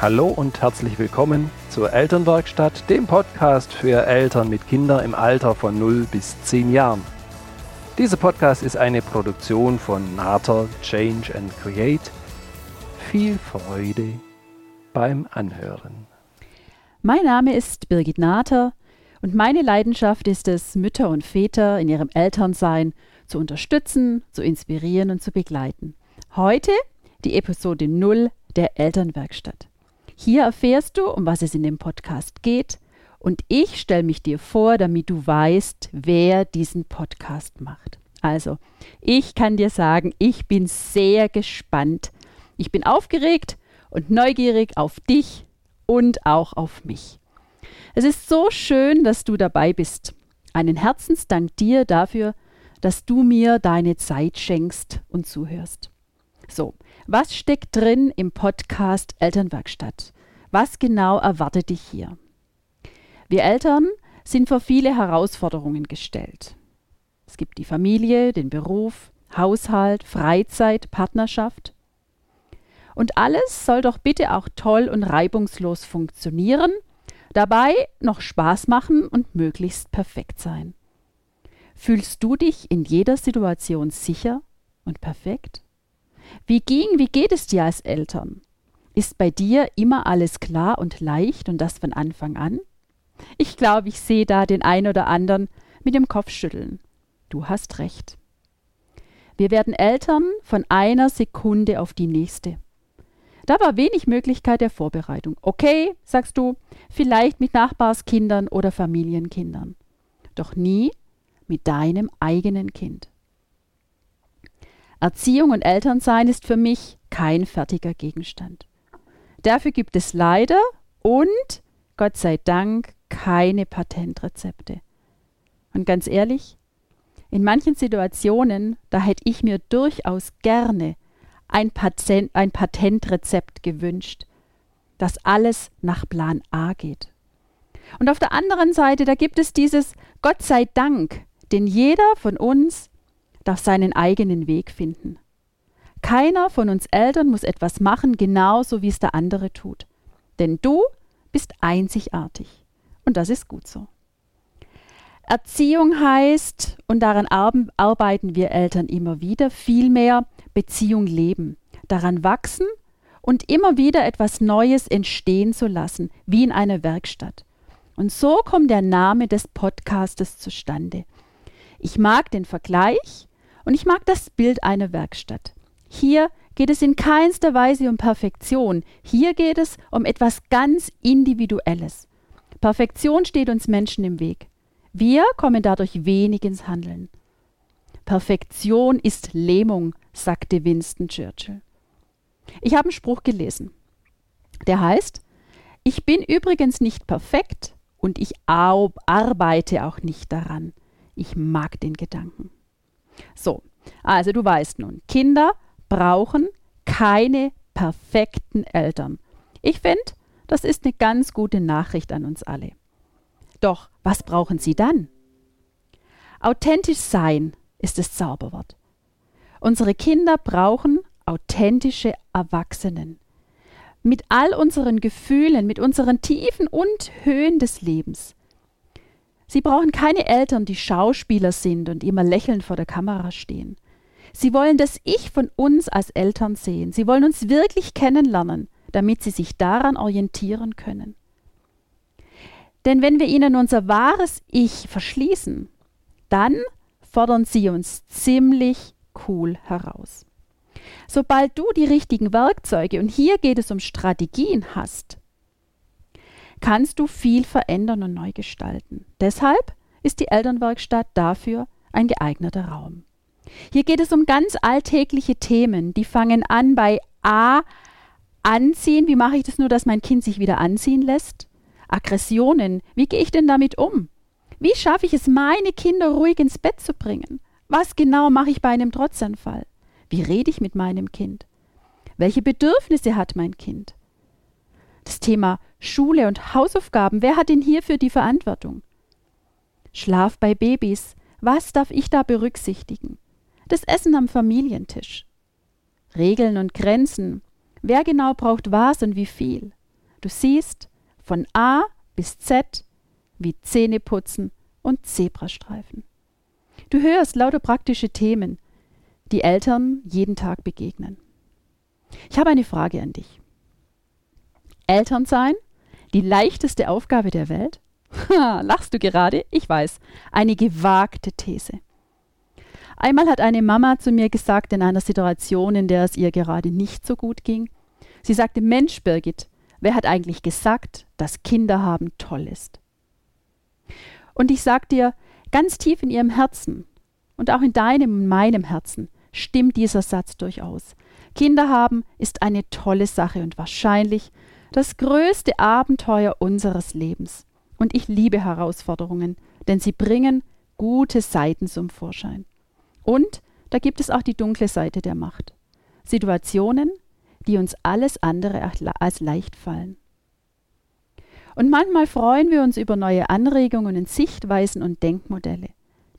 Hallo und herzlich willkommen zur Elternwerkstatt, dem Podcast für Eltern mit Kindern im Alter von 0 bis 10 Jahren. Dieser Podcast ist eine Produktion von Nater Change and Create. Viel Freude beim Anhören. Mein Name ist Birgit Nater und meine Leidenschaft ist es, Mütter und Väter in ihrem Elternsein zu unterstützen, zu inspirieren und zu begleiten. Heute die Episode 0 der Elternwerkstatt. Hier erfährst du, um was es in dem Podcast geht. Und ich stelle mich dir vor, damit du weißt, wer diesen Podcast macht. Also, ich kann dir sagen, ich bin sehr gespannt. Ich bin aufgeregt und neugierig auf dich und auch auf mich. Es ist so schön, dass du dabei bist. Einen Herzensdank dir dafür, dass du mir deine Zeit schenkst und zuhörst. So, was steckt drin im Podcast Elternwerkstatt? Was genau erwartet dich hier? Wir Eltern sind vor viele Herausforderungen gestellt. Es gibt die Familie, den Beruf, Haushalt, Freizeit, Partnerschaft. Und alles soll doch bitte auch toll und reibungslos funktionieren, dabei noch Spaß machen und möglichst perfekt sein. Fühlst du dich in jeder Situation sicher und perfekt? Wie ging, wie geht es dir als Eltern? Ist bei dir immer alles klar und leicht und das von Anfang an? Ich glaube, ich sehe da den einen oder anderen mit dem Kopf schütteln. Du hast recht. Wir werden Eltern von einer Sekunde auf die nächste. Da war wenig Möglichkeit der Vorbereitung. Okay, sagst du, vielleicht mit Nachbarskindern oder Familienkindern. Doch nie mit deinem eigenen Kind. Erziehung und Elternsein ist für mich kein fertiger Gegenstand. Dafür gibt es leider und Gott sei Dank keine Patentrezepte. Und ganz ehrlich, in manchen Situationen, da hätte ich mir durchaus gerne ein, Patent, ein Patentrezept gewünscht, dass alles nach Plan A geht. Und auf der anderen Seite, da gibt es dieses Gott sei Dank, denn jeder von uns darf seinen eigenen Weg finden. Keiner von uns Eltern muss etwas machen, genauso wie es der andere tut. Denn du bist einzigartig. Und das ist gut so. Erziehung heißt, und daran arbeiten wir Eltern immer wieder, vielmehr Beziehung leben, daran wachsen und immer wieder etwas Neues entstehen zu lassen, wie in einer Werkstatt. Und so kommt der Name des Podcastes zustande. Ich mag den Vergleich und ich mag das Bild einer Werkstatt. Hier geht es in keinster Weise um Perfektion. Hier geht es um etwas ganz Individuelles. Perfektion steht uns Menschen im Weg. Wir kommen dadurch wenig ins Handeln. Perfektion ist Lähmung, sagte Winston Churchill. Ich habe einen Spruch gelesen. Der heißt, ich bin übrigens nicht perfekt und ich arbeite auch nicht daran. Ich mag den Gedanken. So, also du weißt nun, Kinder brauchen keine perfekten Eltern. Ich finde, das ist eine ganz gute Nachricht an uns alle. Doch, was brauchen sie dann? Authentisch sein ist das Zauberwort. Unsere Kinder brauchen authentische Erwachsenen. Mit all unseren Gefühlen, mit unseren Tiefen und Höhen des Lebens. Sie brauchen keine Eltern, die Schauspieler sind und immer lächelnd vor der Kamera stehen. Sie wollen das Ich von uns als Eltern sehen. Sie wollen uns wirklich kennenlernen, damit sie sich daran orientieren können. Denn wenn wir ihnen unser wahres Ich verschließen, dann fordern sie uns ziemlich cool heraus. Sobald du die richtigen Werkzeuge, und hier geht es um Strategien, hast, kannst du viel verändern und neu gestalten. Deshalb ist die Elternwerkstatt dafür ein geeigneter Raum. Hier geht es um ganz alltägliche Themen, die fangen an bei A, anziehen, wie mache ich das nur, dass mein Kind sich wieder anziehen lässt? Aggressionen, wie gehe ich denn damit um? Wie schaffe ich es, meine Kinder ruhig ins Bett zu bringen? Was genau mache ich bei einem Trotzanfall? Wie rede ich mit meinem Kind? Welche Bedürfnisse hat mein Kind? Das Thema Schule und Hausaufgaben, wer hat denn hierfür die Verantwortung? Schlaf bei Babys, was darf ich da berücksichtigen? Das Essen am Familientisch. Regeln und Grenzen. Wer genau braucht was und wie viel? Du siehst von A bis Z wie Zähneputzen und Zebrastreifen. Du hörst lauter praktische Themen, die Eltern jeden Tag begegnen. Ich habe eine Frage an dich. Eltern sein? Die leichteste Aufgabe der Welt? Lachst du gerade? Ich weiß. Eine gewagte These. Einmal hat eine Mama zu mir gesagt in einer Situation, in der es ihr gerade nicht so gut ging. Sie sagte, Mensch, Birgit, wer hat eigentlich gesagt, dass Kinder haben toll ist? Und ich sag dir, ganz tief in ihrem Herzen und auch in deinem und meinem Herzen stimmt dieser Satz durchaus. Kinder haben ist eine tolle Sache und wahrscheinlich das größte Abenteuer unseres Lebens. Und ich liebe Herausforderungen, denn sie bringen gute Seiten zum Vorschein. Und da gibt es auch die dunkle Seite der Macht. Situationen, die uns alles andere als leicht fallen. Und manchmal freuen wir uns über neue Anregungen Sichtweisen und Denkmodelle.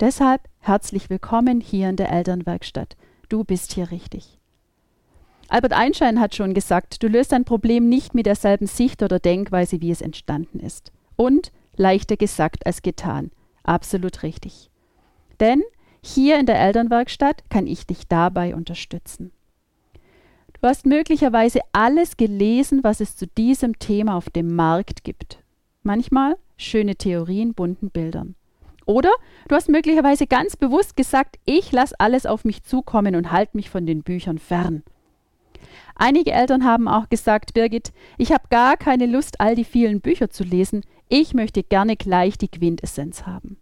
Deshalb herzlich willkommen hier in der Elternwerkstatt. Du bist hier richtig. Albert Einstein hat schon gesagt, du löst ein Problem nicht mit derselben Sicht oder Denkweise, wie es entstanden ist. Und leichter gesagt als getan. Absolut richtig. Denn hier in der Elternwerkstatt kann ich dich dabei unterstützen. Du hast möglicherweise alles gelesen, was es zu diesem Thema auf dem Markt gibt. Manchmal schöne Theorien, bunten Bildern. Oder du hast möglicherweise ganz bewusst gesagt, ich lasse alles auf mich zukommen und halte mich von den Büchern fern. Einige Eltern haben auch gesagt, Birgit, ich habe gar keine Lust, all die vielen Bücher zu lesen, ich möchte gerne gleich die Quintessenz haben.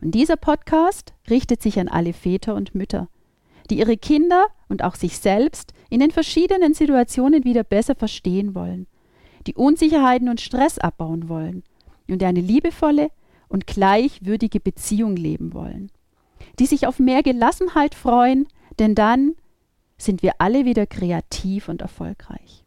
Und dieser Podcast richtet sich an alle Väter und Mütter, die ihre Kinder und auch sich selbst in den verschiedenen Situationen wieder besser verstehen wollen, die Unsicherheiten und Stress abbauen wollen und eine liebevolle und gleichwürdige Beziehung leben wollen, die sich auf mehr Gelassenheit freuen, denn dann sind wir alle wieder kreativ und erfolgreich.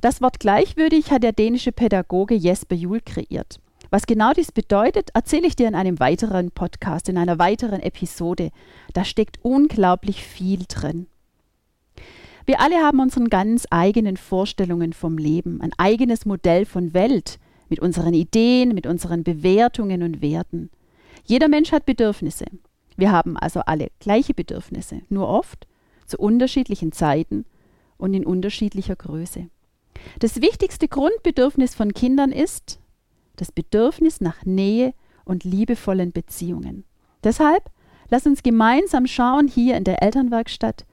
Das Wort gleichwürdig hat der dänische Pädagoge Jesper Juhl kreiert. Was genau dies bedeutet, erzähle ich dir in einem weiteren Podcast, in einer weiteren Episode. Da steckt unglaublich viel drin. Wir alle haben unseren ganz eigenen Vorstellungen vom Leben, ein eigenes Modell von Welt mit unseren Ideen, mit unseren Bewertungen und Werten. Jeder Mensch hat Bedürfnisse. Wir haben also alle gleiche Bedürfnisse, nur oft zu unterschiedlichen Zeiten und in unterschiedlicher Größe. Das wichtigste Grundbedürfnis von Kindern ist das Bedürfnis nach Nähe und liebevollen Beziehungen. Deshalb lass uns gemeinsam schauen hier in der Elternwerkstatt,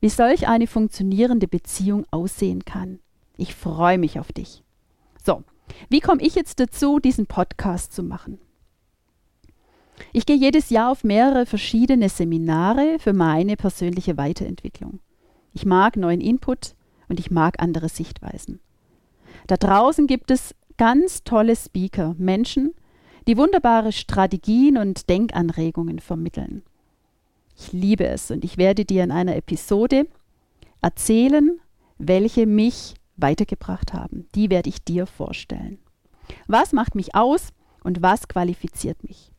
wie solch eine funktionierende Beziehung aussehen kann. Ich freue mich auf dich. So, wie komme ich jetzt dazu, diesen Podcast zu machen? Ich gehe jedes Jahr auf mehrere verschiedene Seminare für meine persönliche Weiterentwicklung. Ich mag neuen Input und ich mag andere Sichtweisen. Da draußen gibt es ganz tolle Speaker, Menschen, die wunderbare Strategien und Denkanregungen vermitteln. Ich liebe es und ich werde dir in einer Episode erzählen, welche mich weitergebracht haben. Die werde ich dir vorstellen. Was macht mich aus und was qualifiziert mich?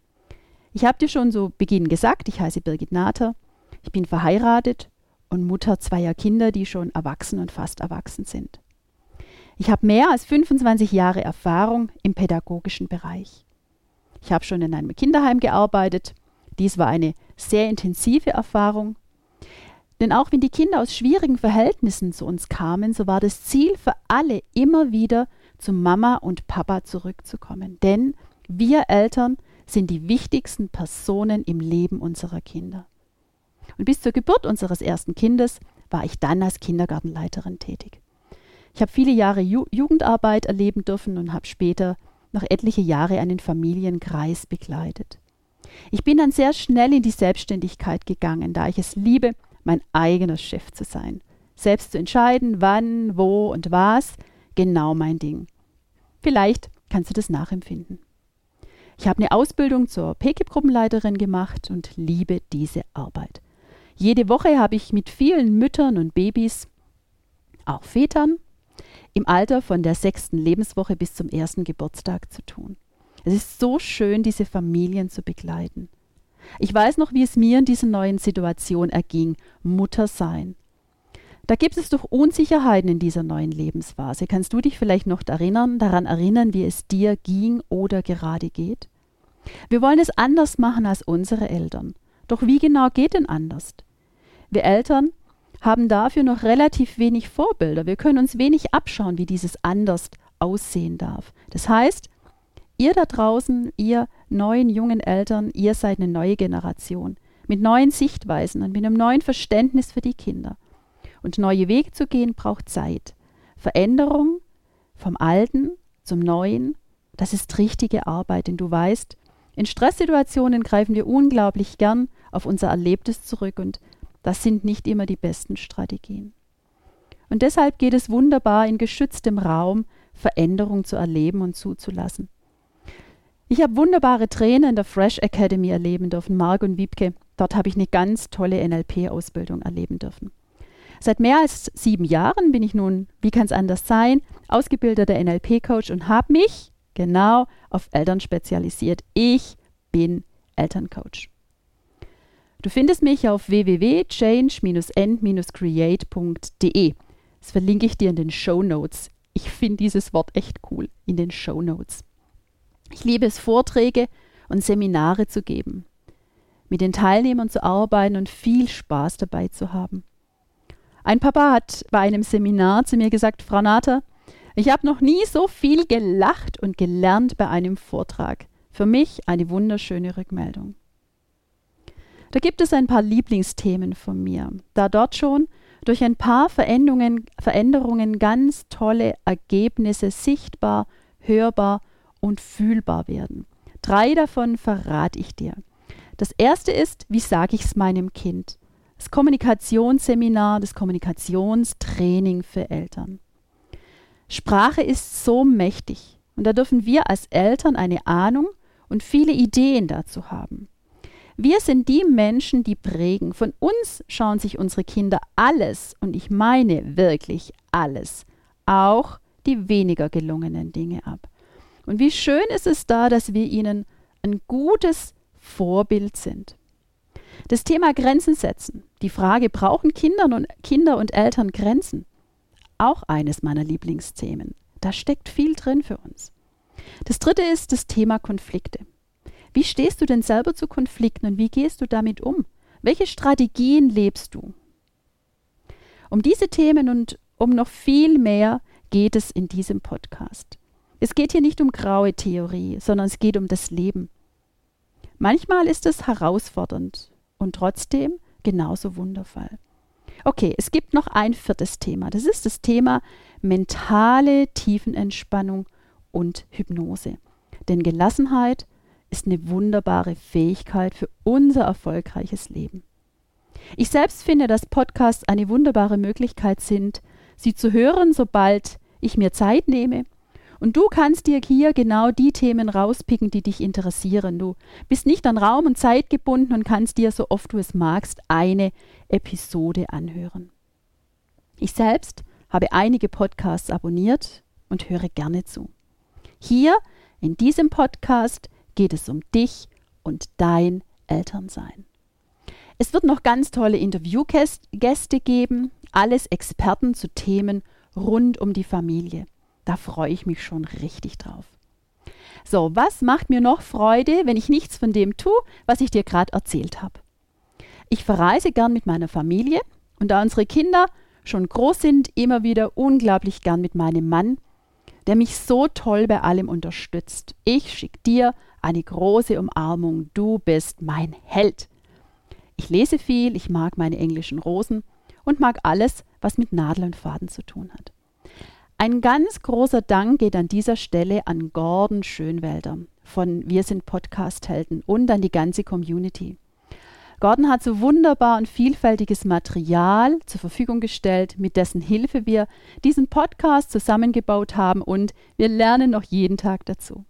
Ich habe dir schon zu Beginn gesagt, ich heiße Birgit Nater, ich bin verheiratet und Mutter zweier Kinder, die schon erwachsen und fast erwachsen sind. Ich habe mehr als 25 Jahre Erfahrung im pädagogischen Bereich. Ich habe schon in einem Kinderheim gearbeitet. Dies war eine sehr intensive Erfahrung. Denn auch wenn die Kinder aus schwierigen Verhältnissen zu uns kamen, so war das Ziel für alle immer wieder zu Mama und Papa zurückzukommen. Denn wir Eltern sind die wichtigsten Personen im Leben unserer Kinder. Und bis zur Geburt unseres ersten Kindes war ich dann als Kindergartenleiterin tätig. Ich habe viele Jahre Ju Jugendarbeit erleben dürfen und habe später noch etliche Jahre einen Familienkreis begleitet. Ich bin dann sehr schnell in die Selbstständigkeit gegangen, da ich es liebe, mein eigener Chef zu sein. Selbst zu entscheiden, wann, wo und was, genau mein Ding. Vielleicht kannst du das nachempfinden. Ich habe eine Ausbildung zur PKIP-Gruppenleiterin gemacht und liebe diese Arbeit. Jede Woche habe ich mit vielen Müttern und Babys, auch Vätern, im Alter von der sechsten Lebenswoche bis zum ersten Geburtstag zu tun. Es ist so schön, diese Familien zu begleiten. Ich weiß noch, wie es mir in dieser neuen Situation erging, Mutter sein. Da gibt es doch Unsicherheiten in dieser neuen Lebensphase. Kannst du dich vielleicht noch erinnern, daran erinnern, wie es dir ging oder gerade geht? Wir wollen es anders machen als unsere Eltern. Doch wie genau geht denn anders? Wir Eltern haben dafür noch relativ wenig Vorbilder. Wir können uns wenig abschauen, wie dieses anders aussehen darf. Das heißt, ihr da draußen, ihr neuen jungen Eltern, ihr seid eine neue Generation mit neuen Sichtweisen und mit einem neuen Verständnis für die Kinder. Und neue Wege zu gehen braucht Zeit. Veränderung vom Alten zum Neuen, das ist richtige Arbeit, denn du weißt, in Stresssituationen greifen wir unglaublich gern auf unser Erlebtes zurück und das sind nicht immer die besten Strategien. Und deshalb geht es wunderbar, in geschütztem Raum Veränderung zu erleben und zuzulassen. Ich habe wunderbare Trainer in der Fresh Academy erleben dürfen, Marc und Wiebke. Dort habe ich eine ganz tolle NLP-Ausbildung erleben dürfen. Seit mehr als sieben Jahren bin ich nun, wie kann es anders sein, ausgebildeter NLP-Coach und habe mich genau auf Eltern spezialisiert. Ich bin Elterncoach. Du findest mich auf www.change-end-create.de. Das verlinke ich dir in den Show Notes. Ich finde dieses Wort echt cool in den Show Notes. Ich liebe es, Vorträge und Seminare zu geben, mit den Teilnehmern zu arbeiten und viel Spaß dabei zu haben. Ein Papa hat bei einem Seminar zu mir gesagt, Frau Nater, ich habe noch nie so viel gelacht und gelernt bei einem Vortrag. Für mich eine wunderschöne Rückmeldung. Da gibt es ein paar Lieblingsthemen von mir, da dort schon durch ein paar Veränderungen, Veränderungen ganz tolle Ergebnisse sichtbar, hörbar und fühlbar werden. Drei davon verrate ich dir. Das erste ist, wie sage ich es meinem Kind? Das Kommunikationsseminar, das Kommunikationstraining für Eltern. Sprache ist so mächtig und da dürfen wir als Eltern eine Ahnung und viele Ideen dazu haben. Wir sind die Menschen, die prägen. Von uns schauen sich unsere Kinder alles, und ich meine wirklich alles, auch die weniger gelungenen Dinge ab. Und wie schön ist es da, dass wir ihnen ein gutes Vorbild sind. Das Thema Grenzen setzen. Die Frage, brauchen Kinder und, Kinder und Eltern Grenzen? Auch eines meiner Lieblingsthemen. Da steckt viel drin für uns. Das dritte ist das Thema Konflikte. Wie stehst du denn selber zu Konflikten und wie gehst du damit um? Welche Strategien lebst du? Um diese Themen und um noch viel mehr geht es in diesem Podcast. Es geht hier nicht um graue Theorie, sondern es geht um das Leben. Manchmal ist es herausfordernd und trotzdem genauso wundervoll. Okay, es gibt noch ein viertes Thema. Das ist das Thema mentale Tiefenentspannung und Hypnose. Denn Gelassenheit ist eine wunderbare Fähigkeit für unser erfolgreiches Leben. Ich selbst finde, dass Podcasts eine wunderbare Möglichkeit sind, sie zu hören, sobald ich mir Zeit nehme und du kannst dir hier genau die Themen rauspicken, die dich interessieren. Du bist nicht an Raum und Zeit gebunden und kannst dir, so oft du es magst, eine Episode anhören. Ich selbst habe einige Podcasts abonniert und höre gerne zu. Hier in diesem Podcast geht es um dich und dein Elternsein. Es wird noch ganz tolle Interviewgäste geben, alles Experten zu Themen rund um die Familie. Da freue ich mich schon richtig drauf. So, was macht mir noch Freude, wenn ich nichts von dem tue, was ich dir gerade erzählt habe? Ich verreise gern mit meiner Familie und da unsere Kinder schon groß sind, immer wieder unglaublich gern mit meinem Mann, der mich so toll bei allem unterstützt. Ich schicke dir eine große Umarmung. Du bist mein Held. Ich lese viel, ich mag meine englischen Rosen und mag alles, was mit Nadel und Faden zu tun hat. Ein ganz großer Dank geht an dieser Stelle an Gordon Schönwälder von Wir sind Podcast-Helden und an die ganze Community. Gordon hat so wunderbar und vielfältiges Material zur Verfügung gestellt, mit dessen Hilfe wir diesen Podcast zusammengebaut haben und wir lernen noch jeden Tag dazu.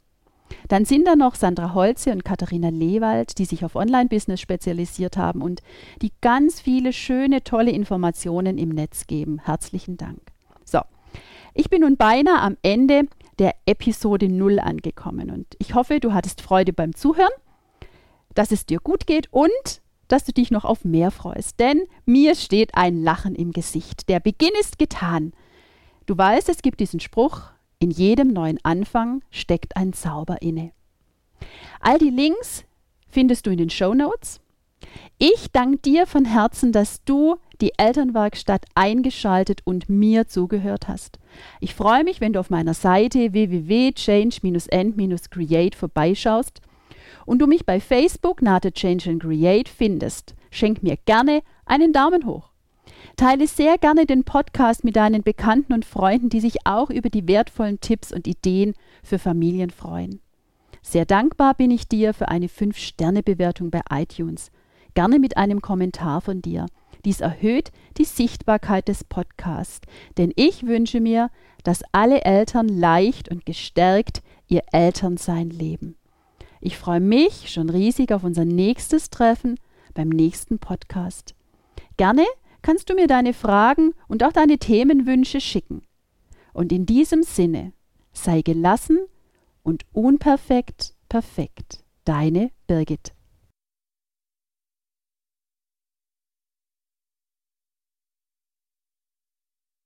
Dann sind da noch Sandra Holze und Katharina Lewald, die sich auf Online-Business spezialisiert haben und die ganz viele schöne, tolle Informationen im Netz geben. Herzlichen Dank. So, ich bin nun beinahe am Ende der Episode 0 angekommen und ich hoffe, du hattest Freude beim Zuhören, dass es dir gut geht und dass du dich noch auf mehr freust, denn mir steht ein Lachen im Gesicht. Der Beginn ist getan. Du weißt, es gibt diesen Spruch, in jedem neuen Anfang steckt ein Zauber inne. All die Links findest du in den Show Notes. Ich danke dir von Herzen, dass du die Elternwerkstatt eingeschaltet und mir zugehört hast. Ich freue mich, wenn du auf meiner Seite www.change-end-create vorbeischaust und du mich bei Facebook Nate Change and Create findest. Schenk mir gerne einen Daumen hoch. Teile sehr gerne den Podcast mit deinen Bekannten und Freunden, die sich auch über die wertvollen Tipps und Ideen für Familien freuen. Sehr dankbar bin ich dir für eine 5-Sterne-Bewertung bei iTunes. Gerne mit einem Kommentar von dir. Dies erhöht die Sichtbarkeit des Podcasts, denn ich wünsche mir, dass alle Eltern leicht und gestärkt ihr Elternsein leben. Ich freue mich schon riesig auf unser nächstes Treffen beim nächsten Podcast. Gerne kannst du mir deine Fragen und auch deine Themenwünsche schicken. Und in diesem Sinne, sei gelassen und unperfekt perfekt. Deine Birgit.